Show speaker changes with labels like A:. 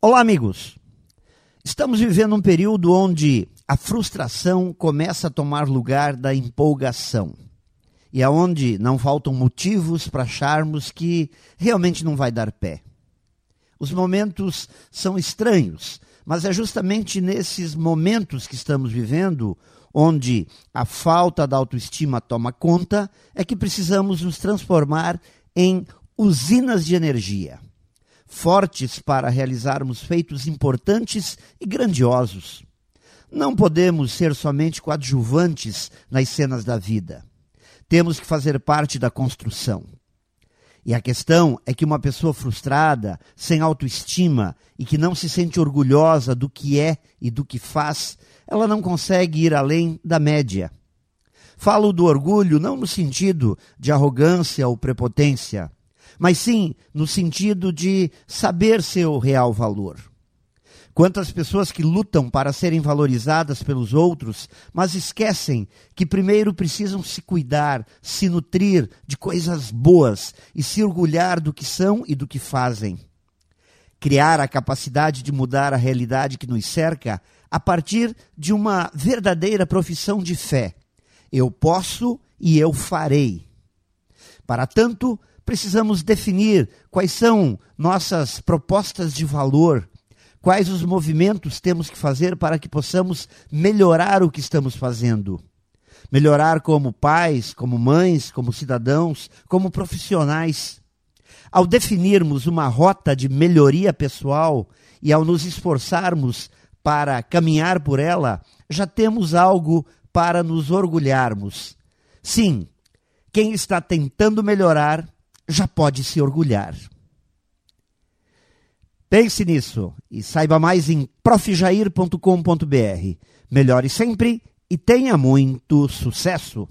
A: Olá, amigos. Estamos vivendo um período onde a frustração começa a tomar lugar da empolgação. E aonde não faltam motivos para acharmos que realmente não vai dar pé. Os momentos são estranhos, mas é justamente nesses momentos que estamos vivendo, onde a falta da autoestima toma conta, é que precisamos nos transformar em usinas de energia fortes para realizarmos feitos importantes e grandiosos. Não podemos ser somente coadjuvantes nas cenas da vida. Temos que fazer parte da construção. E a questão é que uma pessoa frustrada, sem autoestima e que não se sente orgulhosa do que é e do que faz, ela não consegue ir além da média. Falo do orgulho não no sentido de arrogância ou prepotência, mas sim no sentido de saber seu real valor. Quantas pessoas que lutam para serem valorizadas pelos outros, mas esquecem que primeiro precisam se cuidar, se nutrir de coisas boas e se orgulhar do que são e do que fazem. Criar a capacidade de mudar a realidade que nos cerca a partir de uma verdadeira profissão de fé. Eu posso e eu farei. Para tanto, precisamos definir quais são nossas propostas de valor, quais os movimentos temos que fazer para que possamos melhorar o que estamos fazendo. Melhorar como pais, como mães, como cidadãos, como profissionais. Ao definirmos uma rota de melhoria pessoal e ao nos esforçarmos para caminhar por ela, já temos algo para nos orgulharmos. Sim, quem está tentando melhorar já pode se orgulhar. Pense nisso e saiba mais em profjair.com.br. Melhore sempre e tenha muito sucesso!